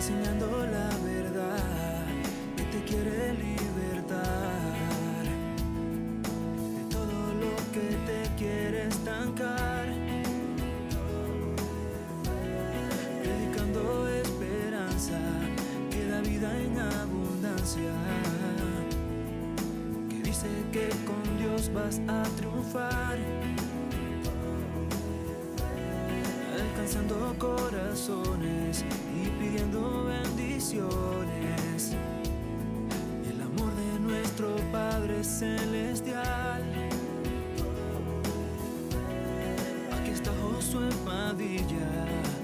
enseñando la verdad que te quiere libertar de todo lo que te quiere estancar. Predicando esperanza que da vida en abundancia. Que dice que con Dios vas a triunfar. alcanzando corazones pidiendo bendiciones. El amor de nuestro Padre Celestial. Aquí está Josué Padilla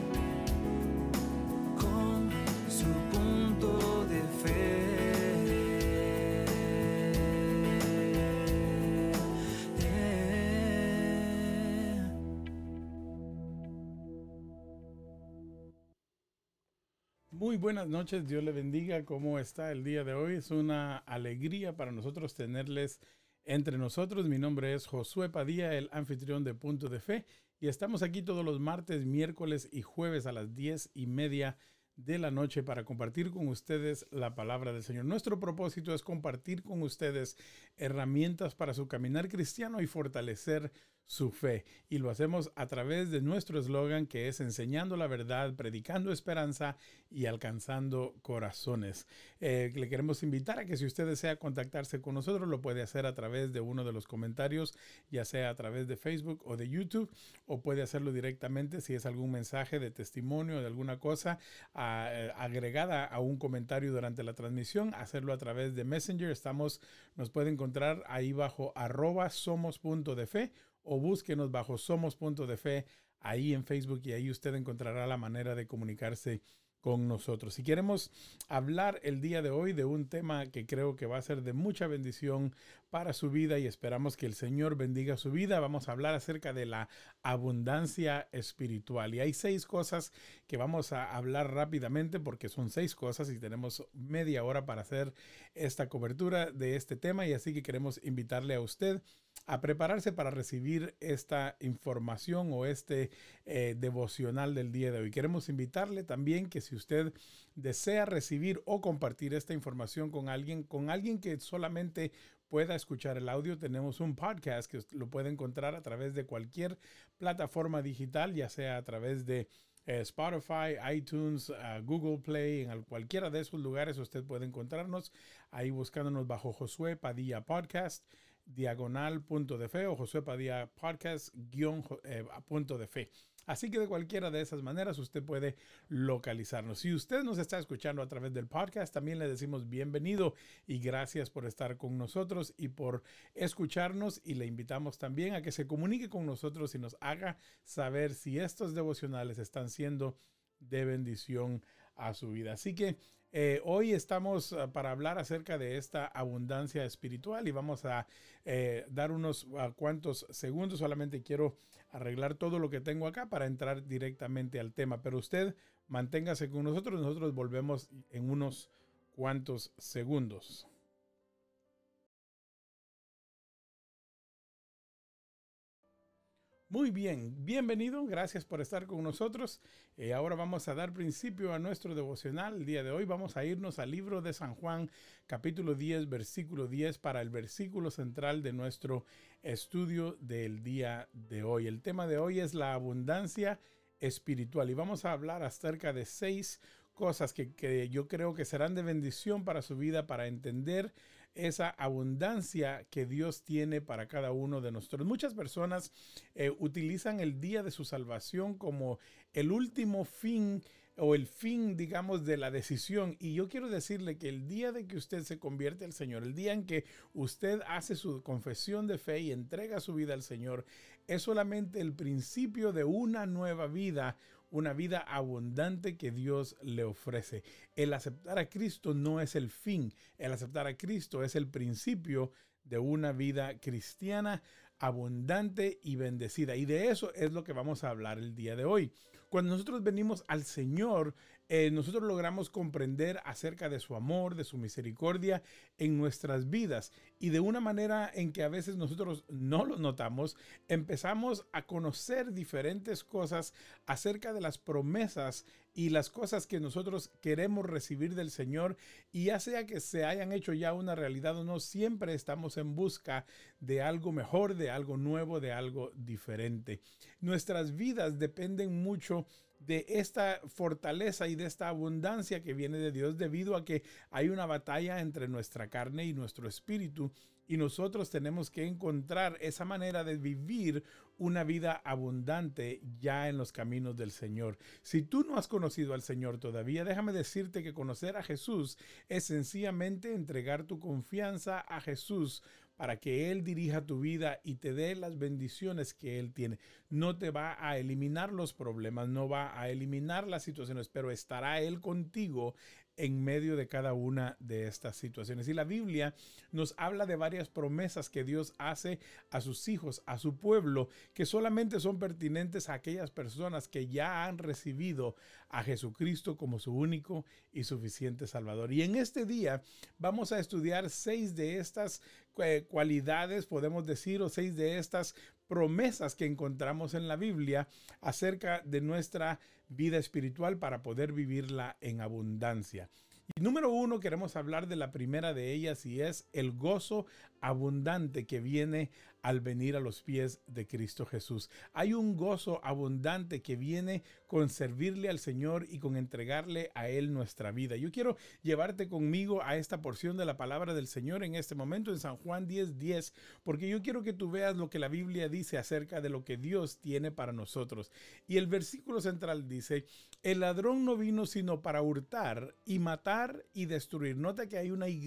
Muy buenas noches, Dios le bendiga. ¿Cómo está el día de hoy? Es una alegría para nosotros tenerles entre nosotros. Mi nombre es Josué Padilla, el anfitrión de Punto de Fe, y estamos aquí todos los martes, miércoles y jueves a las diez y media de la noche para compartir con ustedes la palabra del Señor. Nuestro propósito es compartir con ustedes herramientas para su caminar cristiano y fortalecer su fe. Y lo hacemos a través de nuestro eslogan que es enseñando la verdad, predicando esperanza y alcanzando corazones. Eh, le queremos invitar a que si usted desea contactarse con nosotros, lo puede hacer a través de uno de los comentarios, ya sea a través de Facebook o de YouTube, o puede hacerlo directamente si es algún mensaje de testimonio de alguna cosa eh, agregada a un comentario durante la transmisión, hacerlo a través de Messenger. Estamos, nos puede encontrar ahí bajo arroba somos punto de fe o búsquenos bajo Somos Punto de Fe ahí en Facebook y ahí usted encontrará la manera de comunicarse con nosotros. Si queremos hablar el día de hoy de un tema que creo que va a ser de mucha bendición para su vida y esperamos que el Señor bendiga su vida, vamos a hablar acerca de la abundancia espiritual. Y hay seis cosas que vamos a hablar rápidamente porque son seis cosas y tenemos media hora para hacer esta cobertura de este tema y así que queremos invitarle a usted a prepararse para recibir esta información o este eh, devocional del día de hoy. Queremos invitarle también que si usted desea recibir o compartir esta información con alguien, con alguien que solamente pueda escuchar el audio, tenemos un podcast que lo puede encontrar a través de cualquier plataforma digital, ya sea a través de eh, Spotify, iTunes, uh, Google Play, en cualquiera de esos lugares usted puede encontrarnos ahí buscándonos bajo Josué Padilla Podcast diagonal punto de fe o Josué Padilla podcast guion eh, punto de fe. Así que de cualquiera de esas maneras usted puede localizarnos. Si usted nos está escuchando a través del podcast, también le decimos bienvenido y gracias por estar con nosotros y por escucharnos y le invitamos también a que se comunique con nosotros y nos haga saber si estos devocionales están siendo de bendición a su vida. Así que eh, hoy estamos uh, para hablar acerca de esta abundancia espiritual y vamos a eh, dar unos uh, cuantos segundos. Solamente quiero arreglar todo lo que tengo acá para entrar directamente al tema. Pero usted manténgase con nosotros. Nosotros volvemos en unos cuantos segundos. Muy bien, bienvenido, gracias por estar con nosotros. Eh, ahora vamos a dar principio a nuestro devocional. El día de hoy vamos a irnos al libro de San Juan, capítulo 10, versículo 10, para el versículo central de nuestro estudio del día de hoy. El tema de hoy es la abundancia espiritual y vamos a hablar acerca de seis cosas que, que, yo creo que serán de bendición para su vida, para entender esa abundancia que Dios tiene para cada uno de nosotros. Muchas personas eh, utilizan el día de su salvación como el último fin o el fin, digamos, de la decisión. Y yo quiero decirle que el día de que usted se convierte al Señor, el día en que usted hace su confesión de fe y entrega su vida al Señor, es solamente el principio de una nueva vida, una vida abundante que Dios le ofrece. El aceptar a Cristo no es el fin, el aceptar a Cristo es el principio de una vida cristiana abundante y bendecida. Y de eso es lo que vamos a hablar el día de hoy. Cuando nosotros venimos al Señor, eh, nosotros logramos comprender acerca de su amor, de su misericordia en nuestras vidas. Y de una manera en que a veces nosotros no lo notamos, empezamos a conocer diferentes cosas acerca de las promesas y las cosas que nosotros queremos recibir del Señor y ya sea que se hayan hecho ya una realidad o no, siempre estamos en busca de algo mejor, de algo nuevo, de algo diferente. Nuestras vidas dependen mucho de esta fortaleza y de esta abundancia que viene de Dios debido a que hay una batalla entre nuestra carne y nuestro espíritu y nosotros tenemos que encontrar esa manera de vivir una vida abundante ya en los caminos del Señor. Si tú no has conocido al Señor todavía, déjame decirte que conocer a Jesús es sencillamente entregar tu confianza a Jesús para que Él dirija tu vida y te dé las bendiciones que Él tiene. No te va a eliminar los problemas, no va a eliminar las situaciones, pero estará Él contigo en medio de cada una de estas situaciones. Y la Biblia nos habla de varias promesas que Dios hace a sus hijos, a su pueblo, que solamente son pertinentes a aquellas personas que ya han recibido a Jesucristo como su único y suficiente Salvador. Y en este día vamos a estudiar seis de estas eh, cualidades, podemos decir, o seis de estas promesas que encontramos en la Biblia acerca de nuestra vida espiritual para poder vivirla en abundancia. Y número uno, queremos hablar de la primera de ellas y es el gozo abundante que viene al venir a los pies de Cristo Jesús. Hay un gozo abundante que viene con servirle al Señor y con entregarle a Él nuestra vida. Yo quiero llevarte conmigo a esta porción de la palabra del Señor en este momento en San Juan 10:10, 10, porque yo quiero que tú veas lo que la Biblia dice acerca de lo que Dios tiene para nosotros. Y el versículo central dice, el ladrón no vino sino para hurtar y matar y destruir. Nota que hay una Y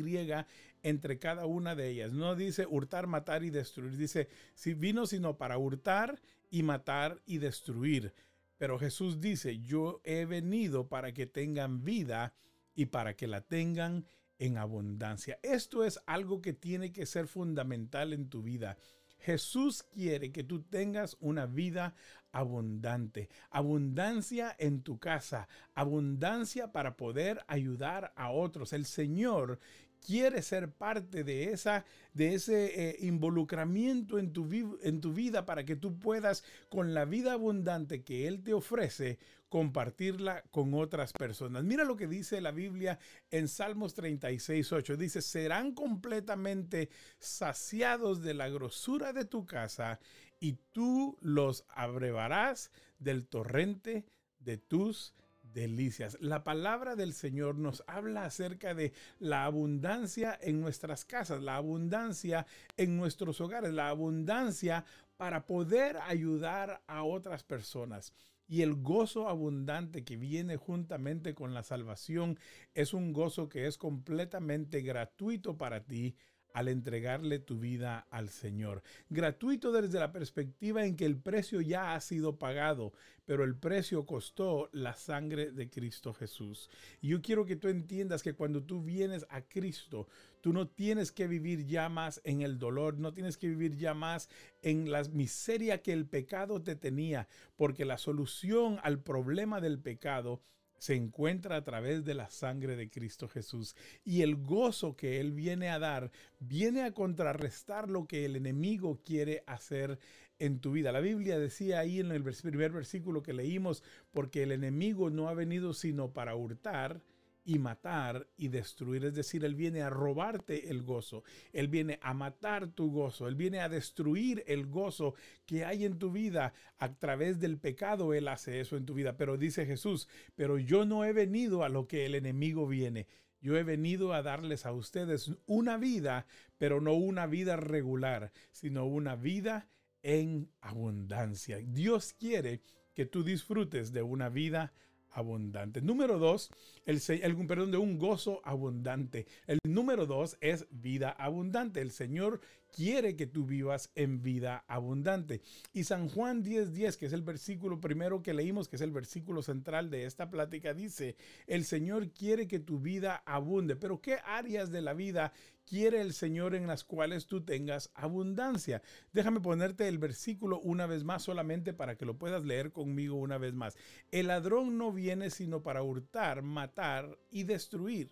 entre cada una de ellas. No dice hurtar, matar y destruir. Dice, si vino sino para hurtar y matar y destruir. Pero Jesús dice, yo he venido para que tengan vida y para que la tengan en abundancia. Esto es algo que tiene que ser fundamental en tu vida. Jesús quiere que tú tengas una vida abundante, abundancia en tu casa, abundancia para poder ayudar a otros. El Señor quiere ser parte de, esa, de ese eh, involucramiento en tu, en tu vida para que tú puedas, con la vida abundante que Él te ofrece, compartirla con otras personas. Mira lo que dice la Biblia en Salmos 36, 8. Dice, serán completamente saciados de la grosura de tu casa y tú los abrevarás del torrente de tus delicias. La palabra del Señor nos habla acerca de la abundancia en nuestras casas, la abundancia en nuestros hogares, la abundancia para poder ayudar a otras personas. Y el gozo abundante que viene juntamente con la salvación es un gozo que es completamente gratuito para ti al entregarle tu vida al Señor. Gratuito desde la perspectiva en que el precio ya ha sido pagado, pero el precio costó la sangre de Cristo Jesús. Y yo quiero que tú entiendas que cuando tú vienes a Cristo, tú no tienes que vivir ya más en el dolor, no tienes que vivir ya más en la miseria que el pecado te tenía, porque la solución al problema del pecado se encuentra a través de la sangre de Cristo Jesús. Y el gozo que Él viene a dar viene a contrarrestar lo que el enemigo quiere hacer en tu vida. La Biblia decía ahí en el primer versículo que leímos, porque el enemigo no ha venido sino para hurtar, y matar y destruir. Es decir, Él viene a robarte el gozo, Él viene a matar tu gozo, Él viene a destruir el gozo que hay en tu vida. A través del pecado Él hace eso en tu vida. Pero dice Jesús, pero yo no he venido a lo que el enemigo viene. Yo he venido a darles a ustedes una vida, pero no una vida regular, sino una vida en abundancia. Dios quiere que tú disfrutes de una vida abundante. Número dos, el, el, perdón, de un gozo abundante. El número dos es vida abundante. El Señor quiere que tú vivas en vida abundante. Y San Juan 10:10, 10, que es el versículo primero que leímos, que es el versículo central de esta plática, dice, el Señor quiere que tu vida abunde. Pero ¿qué áreas de la vida quiere el Señor en las cuales tú tengas abundancia? Déjame ponerte el versículo una vez más solamente para que lo puedas leer conmigo una vez más. El ladrón no viene sino para hurtar, matar y destruir.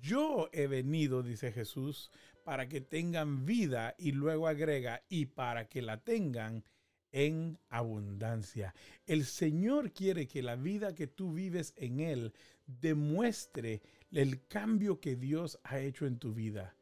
Yo he venido, dice Jesús, para que tengan vida y luego agrega, y para que la tengan en abundancia. El Señor quiere que la vida que tú vives en Él demuestre el cambio que Dios ha hecho en tu vida.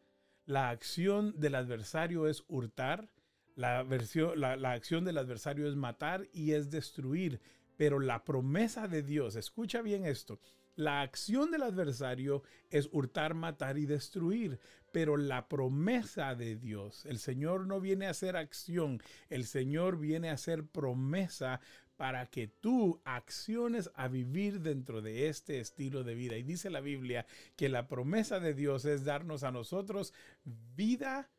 La acción del adversario es hurtar, la, la, acción del adversario es matar y es destruir, pero la promesa de Dios, escucha bien esto, la acción del adversario es hurtar, matar y destruir, pero la promesa de Dios, el Señor no viene a hacer acción, el Señor viene a hacer promesa para que tú acciones a vivir dentro de este estilo de vida. Y dice la Biblia que la promesa de Dios es darnos a nosotros vida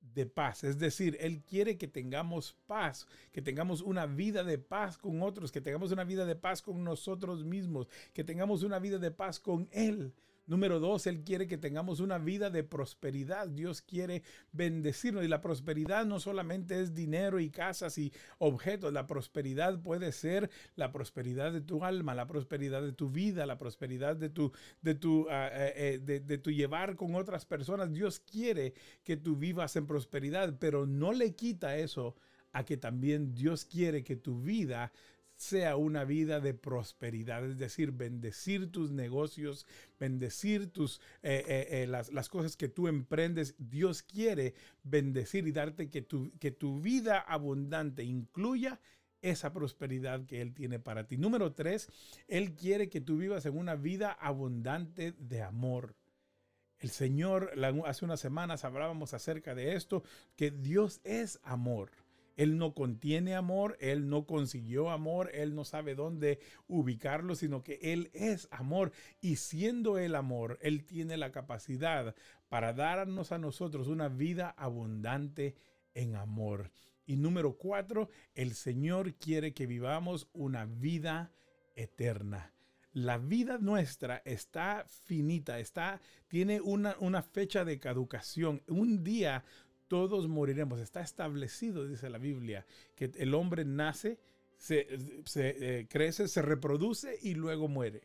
de paz. Es decir, Él quiere que tengamos paz, que tengamos una vida de paz con otros, que tengamos una vida de paz con nosotros mismos, que tengamos una vida de paz con Él. Número dos, Él quiere que tengamos una vida de prosperidad. Dios quiere bendecirnos. Y la prosperidad no solamente es dinero y casas y objetos. La prosperidad puede ser la prosperidad de tu alma, la prosperidad de tu vida, la prosperidad de tu, de tu, ah, eh, eh, de tu llevar con otras personas. Dios quiere que tú vivas en prosperidad, pero no le quita eso a que también Dios quiere que tu vida sea una vida de prosperidad, es decir, bendecir tus negocios, bendecir tus, eh, eh, eh, las, las, cosas que tú emprendes. Dios quiere bendecir y darte que tu, que tu vida abundante incluya esa prosperidad que Él tiene para ti. Número tres, Él quiere que tú vivas en una vida abundante de amor. El Señor, hace unas semanas hablábamos acerca de esto, que Dios es amor. Él no contiene amor, Él no consiguió amor, Él no sabe dónde ubicarlo, sino que Él es amor. Y siendo Él amor, Él tiene la capacidad para darnos a nosotros una vida abundante en amor. Y número cuatro, el Señor quiere que vivamos una vida eterna. La vida nuestra está finita, está, tiene una, una fecha de caducación. Un día todos moriremos. Está establecido, dice la Biblia, que el hombre nace, se, eh, crece, se reproduce y luego muere.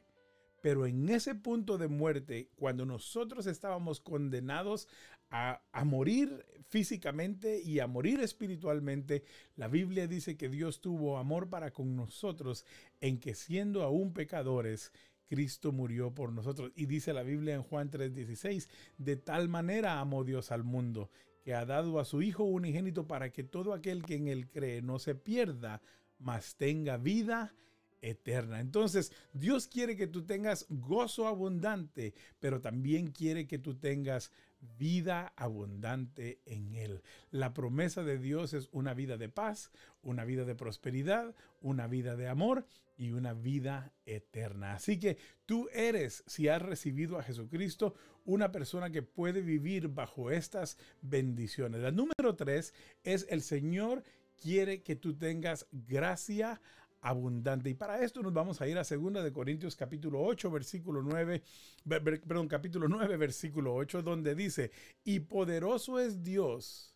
Pero en ese punto de muerte, cuando nosotros estábamos condenados a, a, morir físicamente y a morir espiritualmente, la Biblia dice que Dios tuvo amor para con nosotros en que siendo aún pecadores, Cristo murió por nosotros. Y dice la Biblia en Juan 3:16, de tal manera amó Dios al mundo que ha dado a su Hijo unigénito para que todo aquel que en él cree no se pierda, mas tenga vida eterna. Entonces, Dios quiere que tú tengas gozo abundante, pero también quiere que tú tengas vida abundante en Él. La promesa de Dios es una vida de paz, una vida de prosperidad, una vida de amor y una vida eterna. Así que tú eres, si has recibido a Jesucristo, una persona que puede vivir bajo estas bendiciones. La número tres es el Señor quiere que tú tengas gracia abundante. Y para esto nos vamos a ir a 2 de Corintios capítulo 8, versículo 9, perdón, capítulo 9, versículo 8, donde dice, "Y poderoso es Dios."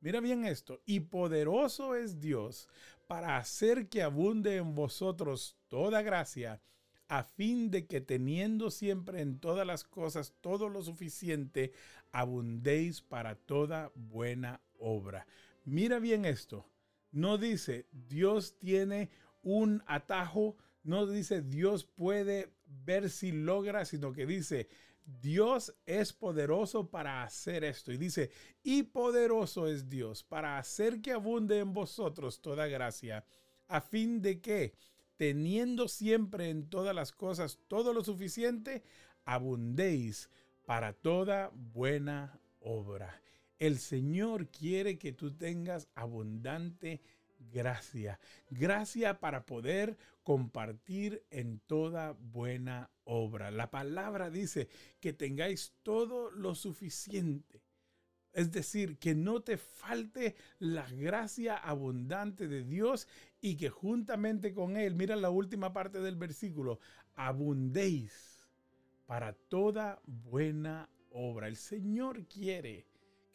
Mira bien esto, "Y poderoso es Dios para hacer que abunde en vosotros toda gracia." a fin de que teniendo siempre en todas las cosas todo lo suficiente, abundéis para toda buena obra. Mira bien esto. No dice Dios tiene un atajo, no dice Dios puede ver si logra, sino que dice Dios es poderoso para hacer esto. Y dice, y poderoso es Dios para hacer que abunde en vosotros toda gracia, a fin de que teniendo siempre en todas las cosas todo lo suficiente, abundéis para toda buena obra. El Señor quiere que tú tengas abundante gracia. Gracia para poder compartir en toda buena obra. La palabra dice que tengáis todo lo suficiente. Es decir, que no te falte la gracia abundante de Dios y que juntamente con Él, mira la última parte del versículo, abundéis para toda buena obra. El Señor quiere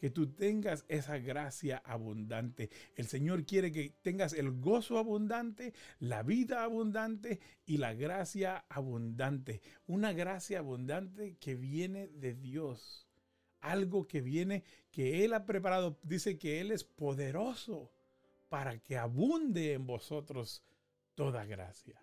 que tú tengas esa gracia abundante. El Señor quiere que tengas el gozo abundante, la vida abundante y la gracia abundante. Una gracia abundante que viene de Dios. Algo que viene, que Él ha preparado. Dice que Él es poderoso para que abunde en vosotros toda gracia.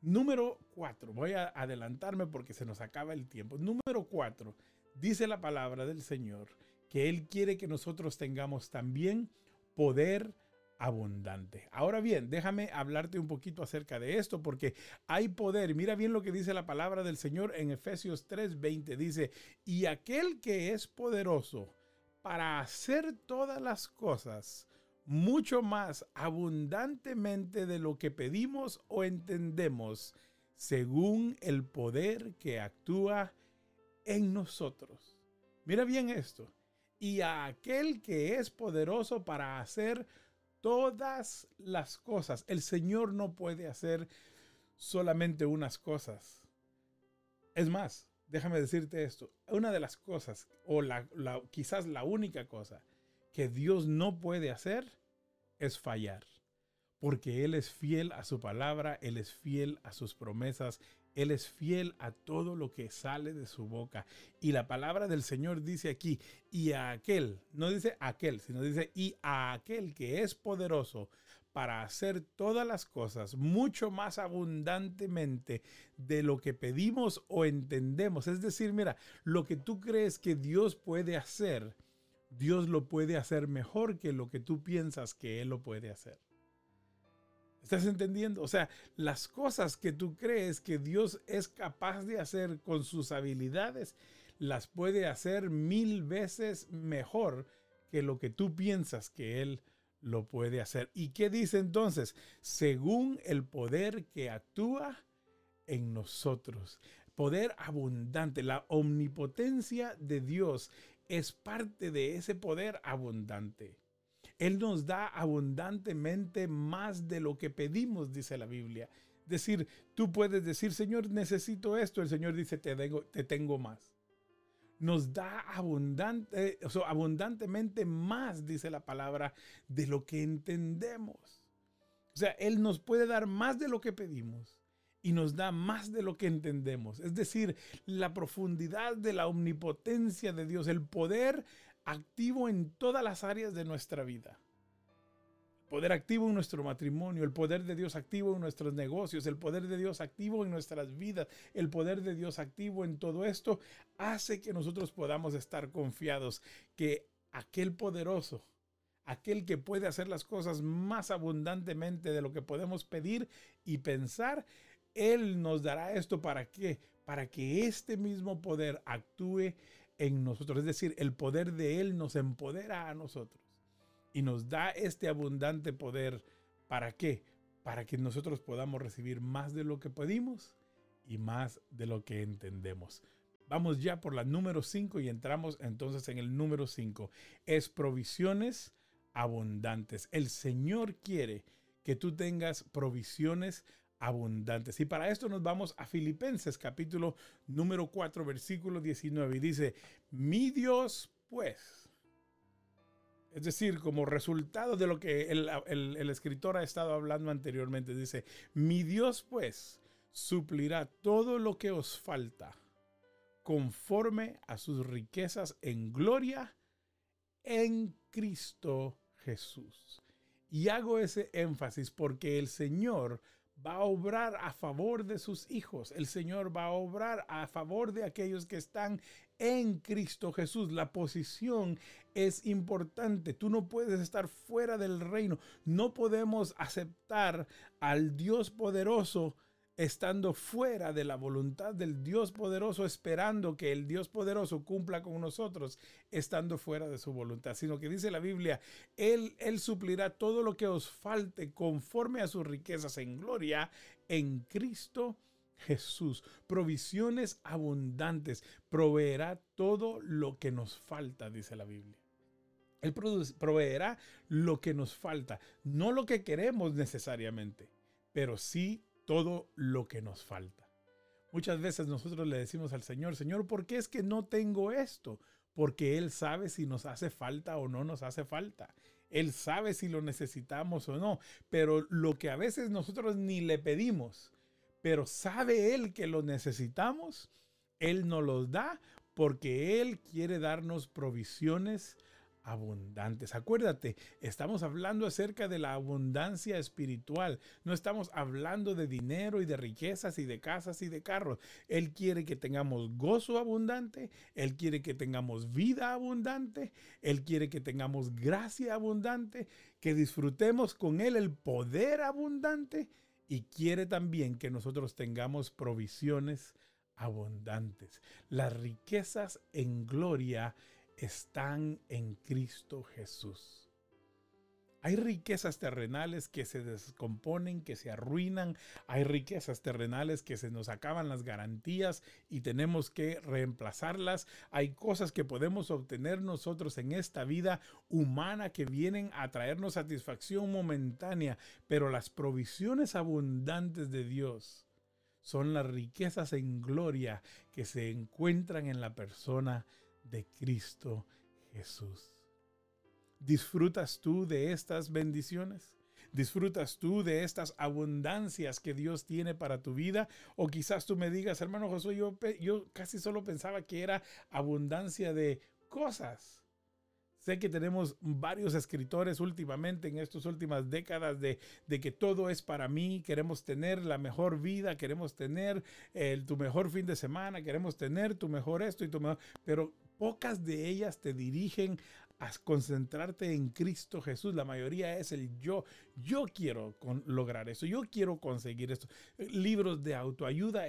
Número cuatro, voy a adelantarme porque se nos acaba el tiempo. Número cuatro, dice la palabra del Señor que Él quiere que nosotros tengamos también poder abundante. Ahora bien, déjame hablarte un poquito acerca de esto porque hay poder. Mira bien lo que dice la palabra del Señor en Efesios 3:20. Dice, y aquel que es poderoso para hacer todas las cosas mucho más abundantemente de lo que pedimos o entendemos, según el poder que actúa en nosotros. Mira bien esto. Y a aquel que es poderoso para hacer todas las cosas. El Señor no puede hacer solamente unas cosas. Es más, déjame decirte esto. Una de las cosas, o la, quizás la única cosa que Dios no puede hacer es fallar. Porque Él es fiel a su palabra, Él es fiel a sus promesas, él es fiel a todo lo que sale de su boca. Y la palabra del Señor dice aquí, y a aquel, no dice aquel, sino dice, y a aquel que es poderoso para hacer todas las cosas mucho más abundantemente de lo que pedimos o entendemos. Es decir, mira, lo que tú crees que Dios puede hacer, Dios lo puede hacer mejor que lo que tú piensas que Él lo puede hacer. ¿Estás entendiendo? O sea, las cosas que tú crees que Dios es capaz de hacer con sus habilidades, las puede hacer mil veces mejor que lo que tú piensas que Él lo puede hacer. ¿Y qué dice entonces? Según el poder que actúa en nosotros. Poder abundante. La omnipotencia de Dios es parte de ese poder abundante. Él nos da abundantemente más de lo que pedimos, dice la Biblia. Decir, tú puedes decir, Señor, necesito esto. El Señor dice, te tengo, te tengo más. Nos da abundante, o abundantemente más, dice la palabra, de lo que entendemos. O sea, Él nos puede dar más de lo que pedimos y nos da más de lo que entendemos. Es decir, la profundidad de la omnipotencia de Dios, el poder activo en todas las áreas de nuestra vida. poder activo en nuestro matrimonio, el poder de Dios activo en nuestros negocios, el poder de Dios activo en nuestras vidas, el poder de Dios activo en todo esto, hace que nosotros podamos estar confiados que aquel poderoso, aquel que puede hacer las cosas más abundantemente de lo que podemos pedir y pensar, Él nos dará esto para qué? Para que este mismo poder actúe en nosotros. Es decir, el poder de Él nos empodera a nosotros y nos da este abundante poder. ¿Para qué? Para que nosotros podamos recibir más de lo que pedimos y más de lo que entendemos. Vamos ya por la número 5 y entramos entonces en el número 5. Es provisiones abundantes. El Señor quiere que tú tengas provisiones abundantes. Y para esto nos vamos a Filipenses capítulo número 4 versículo 19 y dice, mi Dios pues, es decir, como resultado de lo que el, el escritor ha estado hablando anteriormente, dice, mi Dios pues suplirá todo lo que os falta conforme a sus riquezas en gloria en Cristo Jesús. Y hago ese énfasis porque el Señor va a obrar a favor de sus hijos. El Señor va a obrar a favor de aquellos que están en Cristo Jesús. La posición es importante. Tú no puedes estar fuera del reino. No podemos aceptar al Dios poderoso estando fuera de la voluntad del Dios poderoso, esperando que el Dios poderoso cumpla con nosotros, estando fuera de su voluntad, sino que dice la Biblia, Él, Él suplirá todo lo que os falte conforme a sus riquezas en gloria en Cristo Jesús. Provisiones abundantes, proveerá todo lo que nos falta, dice la Biblia. Él proveerá lo que nos falta, no lo que queremos necesariamente, pero sí todo lo que nos falta. Muchas veces nosotros le decimos al Señor, Señor, ¿por qué es que no tengo esto? Porque Él sabe si nos hace falta o no nos hace falta. Él sabe si lo necesitamos o no. Pero lo que a veces nosotros ni le pedimos, pero sabe Él que lo necesitamos, Él nos los da porque Él quiere darnos provisiones abundantes. Acuérdate, estamos hablando acerca de la abundancia espiritual. No estamos hablando de dinero y de riquezas y de casas y de carros. Él quiere que tengamos gozo abundante. Él quiere que tengamos vida abundante. Él quiere que tengamos gracia abundante. Que disfrutemos con Él el poder abundante. Y quiere también que nosotros tengamos provisiones abundantes. Las riquezas en gloria están en Cristo Jesús. Hay riquezas terrenales que se descomponen, que se arruinan. Hay riquezas terrenales que se nos acaban las garantías y tenemos que reemplazarlas. Hay cosas que podemos obtener nosotros en esta vida humana que vienen a traernos satisfacción momentánea, pero las provisiones abundantes de Dios son las riquezas en gloria que se encuentran en la persona de Cristo Jesús. ¿Disfrutas tú de estas bendiciones? ¿Disfrutas tú de estas abundancias que Dios tiene para tu vida? O quizás tú me digas, hermano Josué, yo, yo casi solo pensaba que era abundancia de cosas. Sé que tenemos varios escritores últimamente en estas últimas décadas de, que todo es para mí, queremos tener la mejor vida, queremos tener el, tu mejor fin de semana, queremos tener tu mejor esto y tu mejor, pero pocas de ellas te dirigen a concentrarte en Cristo Jesús. La mayoría es el yo. Yo quiero lograr eso. Yo quiero conseguir esto. Libros de autoayuda.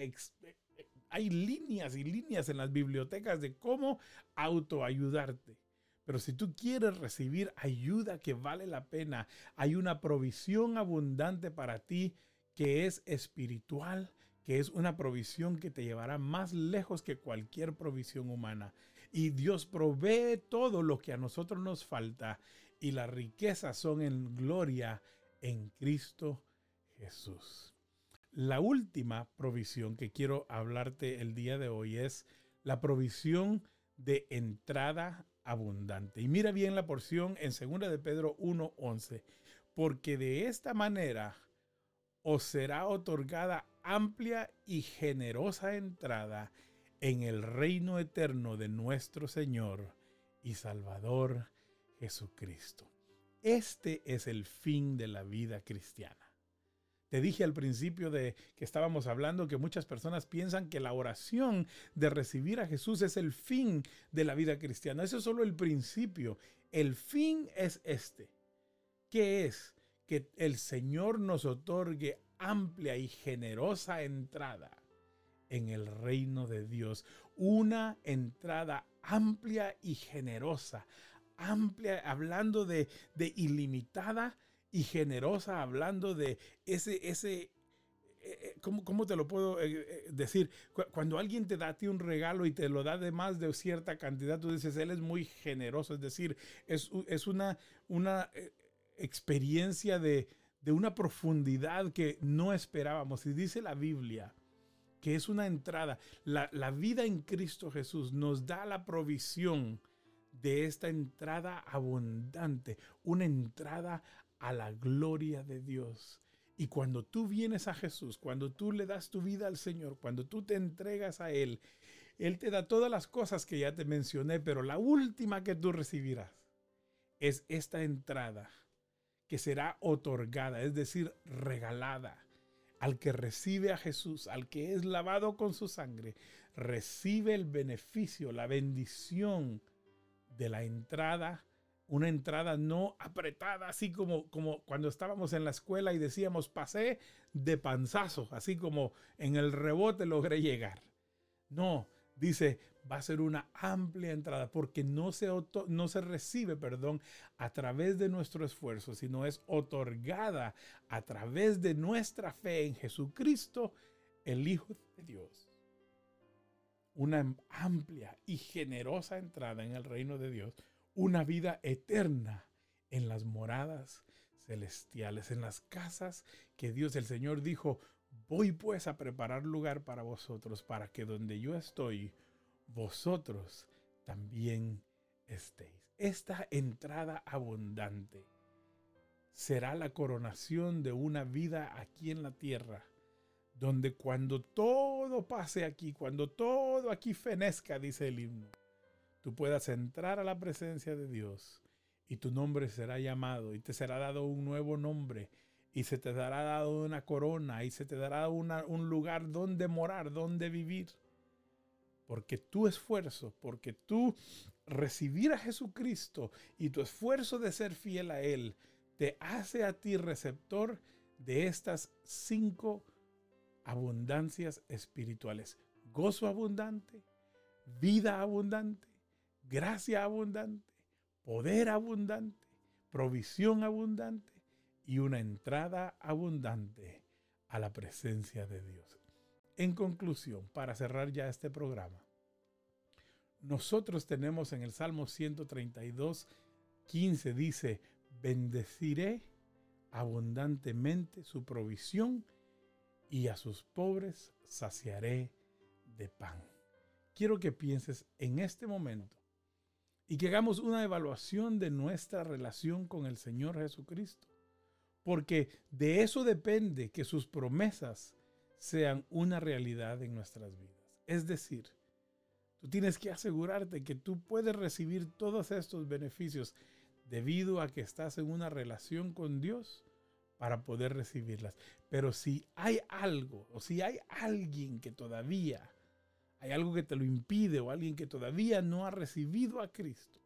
hay líneas y líneas en las bibliotecas de cómo autoayudarte. Pero si tú quieres recibir ayuda que vale la pena, hay una provisión abundante para ti que es espiritual, que es una provisión que te llevará más lejos que cualquier provisión humana. Y Dios provee todo lo que a nosotros nos falta y las riquezas son en gloria en Cristo Jesús. La última provisión que quiero hablarte el día de hoy es la provisión de entrada abundante. Y mira bien la porción en 2 de Pedro 1:11, porque de esta manera os será otorgada amplia y generosa entrada en el reino eterno de nuestro Señor y Salvador Jesucristo. Este es el fin de la vida cristiana. Te dije al principio de que estábamos hablando que muchas personas piensan que la oración de recibir a Jesús es el fin de la vida cristiana. Eso es solo el principio. El fin es este. ¿Qué es? Que el Señor nos otorgue amplia y generosa entrada en el reino de Dios. Una entrada amplia y generosa. Amplia, hablando de, de ilimitada y generosa, hablando de ese, ese, eh, eh, ¿Cómo, ¿cómo, te lo puedo eh, decir? Cuando alguien te da a ti un regalo y te lo da de más de cierta cantidad, tú dices, él es muy generoso, es decir, es, es una, una experiencia de, de, una profundidad que no esperábamos. Y dice la Biblia que es una entrada. La, vida en Cristo Jesús nos da la provisión de esta entrada abundante, una entrada a la gloria de Dios. Y cuando tú vienes a Jesús, cuando tú le das tu vida al Señor, cuando tú te entregas a Él, Él te da todas las cosas que ya te mencioné, pero la última que tú recibirás es esta entrada que será otorgada, es decir, regalada al que recibe a Jesús, al que es lavado con su sangre, recibe el beneficio, la bendición de la entrada, una entrada no apretada, así como, como cuando estábamos en la escuela y decíamos pasé de panzazo, así como en el rebote logré llegar. No, dice, va a ser una amplia entrada porque no se, no se recibe, perdón, a través de nuestro esfuerzo, sino es otorgada a través de nuestra fe en Jesucristo, el Hijo de Dios. Una amplia y generosa entrada en el reino de Dios, una vida eterna en las moradas celestiales, en las casas que Dios el Señor dijo, voy pues a preparar lugar para vosotros, para que donde yo estoy, vosotros también estéis. Esta entrada abundante será la coronación de una vida aquí en la tierra, donde cuando todo pase aquí, cuando todo aquí fenezca, dice el himno, tú puedas entrar a la presencia de Dios y tu nombre será llamado y te será dado un nuevo nombre y se te dará dado una corona y se te dará un lugar donde morar, donde vivir. Porque tu esfuerzo, porque tú recibir a Jesucristo y tu esfuerzo de ser fiel a Él, te hace a ti receptor de estas cinco abundancias espirituales. Gozo abundante, vida abundante, gracia abundante, poder abundante, provisión abundante y una entrada abundante a la presencia de Dios. En conclusión, para cerrar ya este programa, nosotros tenemos en el Salmo 132, 15 dice, bendeciré abundantemente su provisión y a sus pobres saciaré de pan. Quiero que pienses en este momento y que hagamos una evaluación de nuestra relación con el Señor Jesucristo porque de eso depende que sus promesas sean una realidad en nuestras vidas. Es decir, tú tienes que asegurarte que tú puedes recibir todos estos beneficios debido a que estás en una relación con Dios para poder recibirlas. Pero si hay algo o si hay alguien que todavía, hay algo que te lo impide o alguien que todavía no ha recibido a Cristo,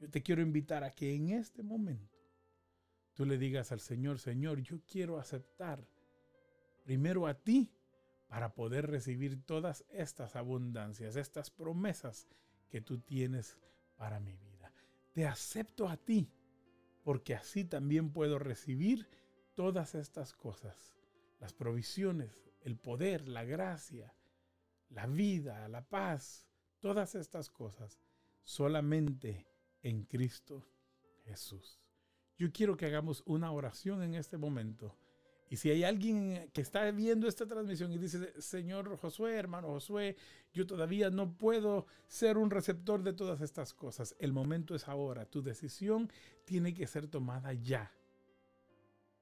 yo te quiero invitar a que en este momento tú le digas al Señor, Señor, yo quiero aceptar primero a ti para poder recibir todas estas abundancias, estas promesas que tú tienes para mi vida. Te acepto a ti, porque así también puedo recibir todas estas cosas, las provisiones, el poder, la gracia, la vida, la paz, todas estas cosas, solamente en Cristo Jesús. Yo quiero que hagamos una oración en este momento. Y si hay alguien que está viendo esta transmisión y dice, Señor Josué, hermano Josué, yo todavía no puedo ser un receptor de todas estas cosas. El momento es ahora. Tu decisión tiene que ser tomada ya.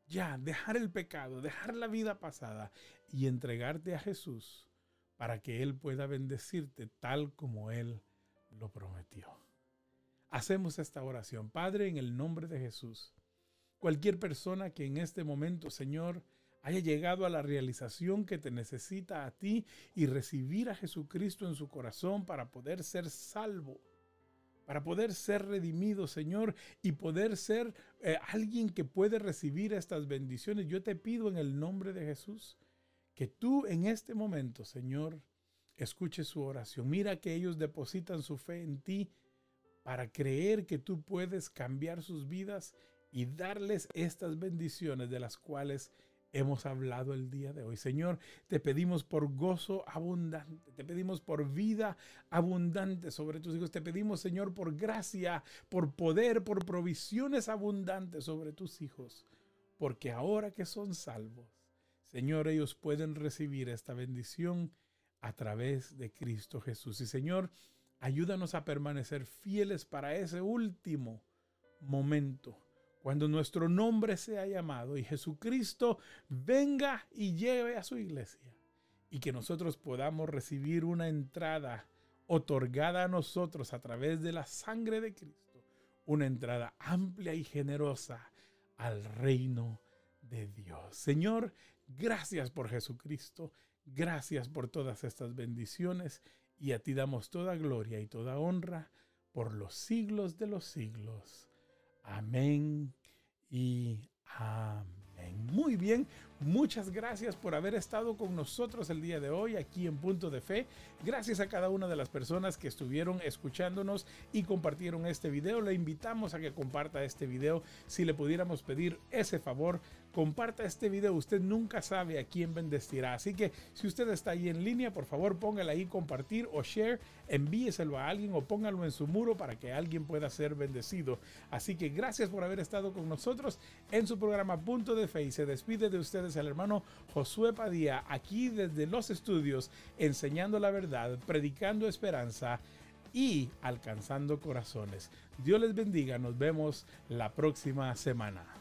Ya, dejar el pecado, dejar la vida pasada y entregarte a Jesús para que Él pueda bendecirte tal como Él lo prometió. Hacemos esta oración. Padre, en el nombre de Jesús, cualquier persona que en este momento, Señor, haya llegado a la realización que te necesita a ti y recibir a Jesucristo en su corazón para poder ser salvo, para poder ser redimido, Señor, y poder ser eh, alguien que puede recibir estas bendiciones. Yo te pido en el nombre de Jesús que tú en este momento, Señor, escuches su oración. Mira que ellos depositan su fe en ti para creer que tú puedes cambiar sus vidas y darles estas bendiciones de las cuales hemos hablado el día de hoy. Señor, te pedimos por gozo abundante, te pedimos por vida abundante sobre tus hijos, te pedimos, Señor, por gracia, por poder, por provisiones abundantes sobre tus hijos, porque ahora que son salvos, Señor, ellos pueden recibir esta bendición a través de Cristo Jesús. Y Señor, Ayúdanos a permanecer fieles para ese último momento, cuando nuestro nombre sea llamado y Jesucristo venga y lleve a su iglesia y que nosotros podamos recibir una entrada otorgada a nosotros a través de la sangre de Cristo, una entrada amplia y generosa al reino de Dios. Señor, gracias por Jesucristo, gracias por todas estas bendiciones y a ti damos toda gloria y toda honra por los siglos de los siglos. Amén y amén. Muy bien, Muchas gracias por haber estado con nosotros el día de hoy aquí en Punto de Fe. Gracias a cada una de las personas que estuvieron escuchándonos y compartieron este video. Le invitamos a que comparta este video. Si le pudiéramos pedir ese favor, comparta este video. Usted nunca sabe a quién bendecirá. Así que si usted está ahí en línea, por favor póngale ahí compartir o share. Envíeselo a alguien o póngalo en su muro para que alguien pueda ser bendecido. Así que gracias por haber estado con nosotros en su programa Punto de Fe y se despide de ustedes al hermano Josué Padilla, aquí desde los estudios, enseñando la verdad, predicando esperanza y alcanzando corazones. Dios les bendiga, nos vemos la próxima semana.